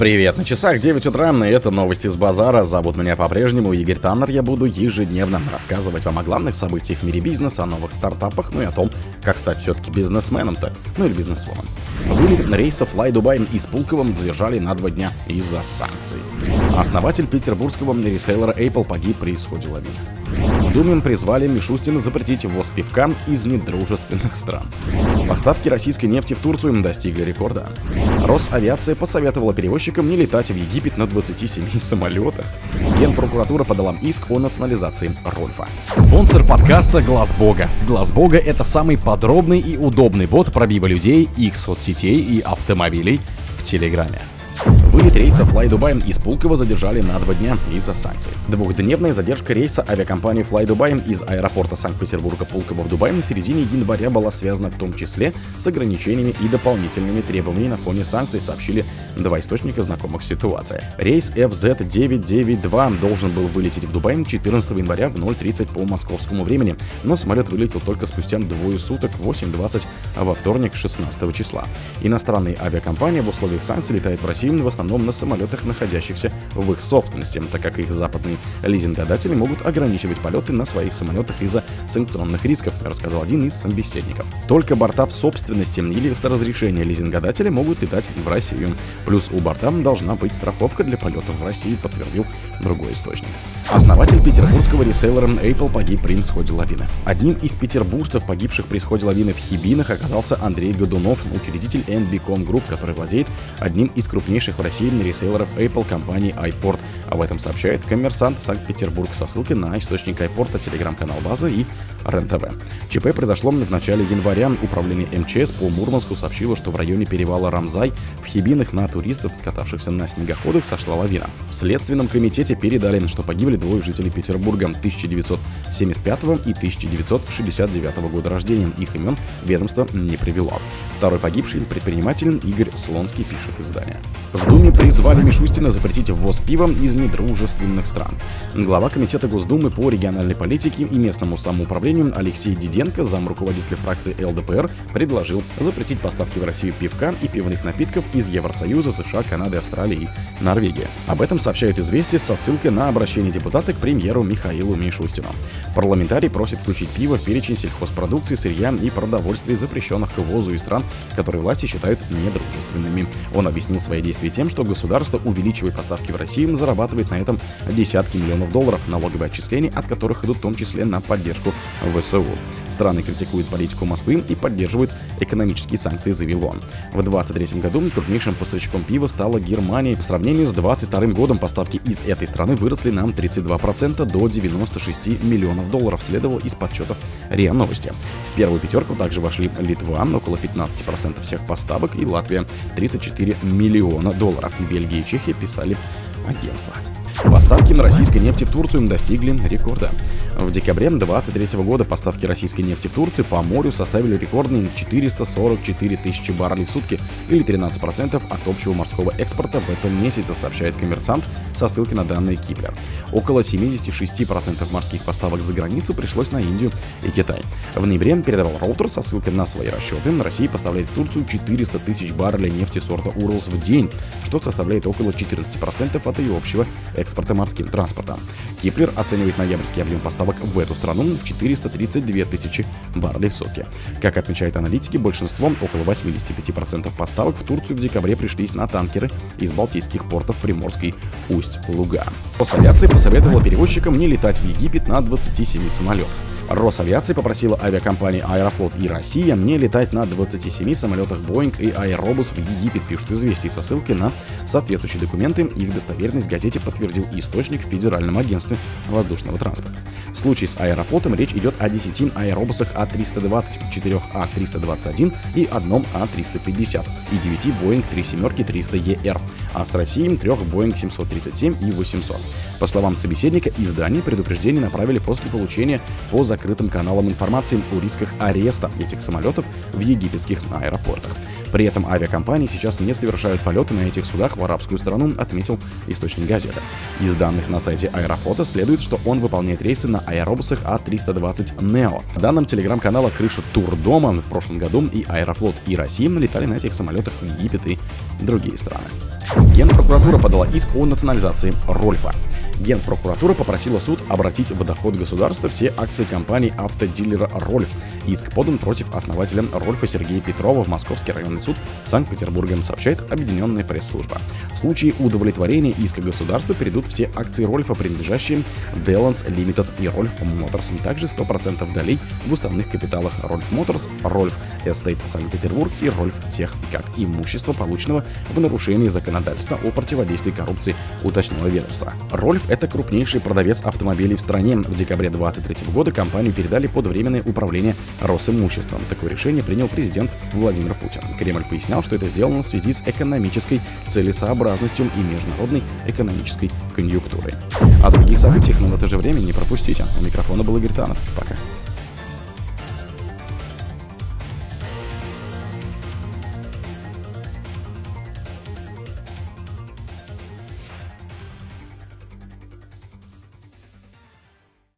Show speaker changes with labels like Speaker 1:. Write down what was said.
Speaker 1: Привет, на часах 9 утра, и это новости с базара. Зовут меня по-прежнему Игорь Таннер. Я буду ежедневно рассказывать вам о главных событиях в мире бизнеса, о новых стартапах, ну и о том, как стать все-таки бизнесменом-то, ну или бизнесвомом. Вылет рейса Fly Dubai из Пулково задержали на два дня из-за санкций. Основатель петербургского ресейлера Apple погиб при исходе лавины. Думе призвали Мишустина запретить ввоз пивка из недружественных стран. Поставки российской нефти в Турцию достигли рекорда. Росавиация посоветовала перевозчикам не летать в Египет на 27 самолетах. Генпрокуратура подала иск о национализации Рольфа. Спонсор подкаста Глаз Бога. Глаз Бога это самый подробный и удобный бот пробива людей, их соцсетей и автомобилей в Телеграме. Вылет рейса Fly Dubai из Пулково задержали на два дня из-за санкций. Двухдневная задержка рейса авиакомпании Fly Dubai из аэропорта Санкт-Петербурга Пулково в Дубай в середине января была связана в том числе с ограничениями и дополнительными требованиями на фоне санкций, сообщили два источника знакомых ситуации. Рейс FZ992 должен был вылететь в Дубай 14 января в 0.30 по московскому времени, но самолет вылетел только спустя двое суток в 8.20 во вторник 16 числа. Иностранные авиакомпании в условиях санкций летают в Россию в основном на самолетах, находящихся в их собственности, так как их западные лизингодатели могут ограничивать полеты на своих самолетах из-за санкционных рисков, рассказал один из собеседников. Только борта в собственности или с разрешения лизингодателя могут летать в Россию. Плюс у борта должна быть страховка для полетов в России, подтвердил другой источник. Основатель петербургского ресейлера Apple погиб при исходе лавины. Одним из петербуржцев, погибших при исходе лавины в Хибинах, оказался Андрей Годунов, учредитель NBCom Group, который владеет одним из крупнейших в России ресейлеров Apple компании iPort. Об этом сообщает коммерсант Санкт-Петербург со ссылкой на источник iPort, телеграм-канал База и РЕН-ТВ. ЧП произошло в начале января. Управление МЧС по Мурманску сообщило, что в районе перевала Рамзай в Хибинах на туристов, катавшихся на снегоходах, сошла лавина. В Следственном комитете передали, что погибли двое жителей Петербурга 1975 и 1969 года рождения. Их имен ведомство не привело. Второй погибший предприниматель Игорь Слонский пишет издание. В Думе призвали Мишустина запретить ввоз пива из недружественных стран. Глава Комитета Госдумы по региональной политике и местному самоуправлению Алексей Диденко, зам руководителя фракции ЛДПР, предложил запретить поставки в Россию пивка и пивных напитков из Евросоюза, США, Канады, Австралии и Норвегии. Об этом сообщают известия со ссылкой на обращение депутата к премьеру Михаилу Мишустину. Парламентарий просит включить пиво в перечень сельхозпродукции, сырья и продовольствия, запрещенных к ввозу из стран, которые власти считают недружественными. Он объяснил свои действия тем, что государство, увеличивая поставки в Россию, зарабатывает на этом десятки миллионов долларов налоговые отчисления, от которых идут в том числе на поддержку ВСУ. Страны критикуют политику Москвы и поддерживают экономические санкции, заявил он. В 2023 году крупнейшим поставщиком пива стала Германия. По сравнению с 2022 годом поставки из этой страны выросли на 32% до 96 миллионов долларов, следовало из подсчетов РИА Новости. В первую пятерку также вошли Литва, около 15% всех поставок, и Латвия, 34 миллиона долларов. Бельгия и Чехия писали агентства. Поставки на российской нефти в Турцию достигли рекорда. В декабре 2023 года поставки российской нефти в Турцию по морю составили рекордные 444 тысячи баррелей в сутки или 13% от общего морского экспорта в этом месяце, сообщает коммерсант со ссылкой на данные Кипра. Около 76% морских поставок за границу пришлось на Индию и Китай. В ноябре передавал Роутер со ссылкой на свои расчеты. Россия поставляет в Турцию 400 тысяч баррелей нефти сорта Уралс в день, что составляет около 14% от ее общего экспорта морским транспортом. Киплер оценивает ноябрьский объем поставок в эту страну в 432 тысячи баррелей в сутки. Как отмечают аналитики, большинство, около 85% поставок в Турцию в декабре пришлись на танкеры из балтийских портов Приморской Усть-Луга. Росавиация посоветовала перевозчикам не летать в Египет на 27 самолетах. Росавиация попросила авиакомпании Аэрофлот и Россия не летать на 27 самолетах Boeing и Аэробус в Египет, пишут известия со ссылкой на соответствующие документы. Их достоверность газете подтвердил источник в Федеральном агентстве воздушного транспорта. В случае с Аэрофлотом речь идет о 10 аэробусах А320, 4 А321 и одном А350 и 9 Boeing 37-300ER, а с Россией трех Boeing 737 и 800. По словам собеседника, издание предупреждение направили после получения по закрытым каналам информации о рисках ареста этих самолетов в египетских аэропортах. При этом авиакомпании сейчас не совершают полеты на этих судах в арабскую страну, отметил источник газеты. Из данных на сайте Аэрофлота следует, что он выполняет рейсы на аэробусах А320 Neo. По данным телеграм-канала Крыша Турдома, в прошлом году и Аэрофлот, и Россия налетали на этих самолетах в Египет и другие страны. Генпрокуратура подала иск о национализации Рольфа. Генпрокуратура попросила суд обратить в доход государства все акции компании автодилера «Рольф». Иск подан против основателя «Рольфа» Сергея Петрова в Московский районный суд Санкт-Петербурга, сообщает объединенная пресс-служба. В случае удовлетворения иска государства перейдут все акции «Рольфа», принадлежащие Delance Limited и «Рольф Моторс». Также 100% долей в уставных капиталах «Рольф Моторс», «Рольф Эстейт Санкт-Петербург» и «Рольф Тех» как имущество, полученного в нарушении законодательства о противодействии коррупции, уточнило ведомство. «Рольф» Это крупнейший продавец автомобилей в стране. В декабре 2023 года компанию передали под временное управление Росимуществом. Такое решение принял президент Владимир Путин. Кремль пояснял, что это сделано в связи с экономической целесообразностью и международной экономической конъюнктурой. О других событиях, но в это же время не пропустите. У микрофона был Игорь Танов. Пока.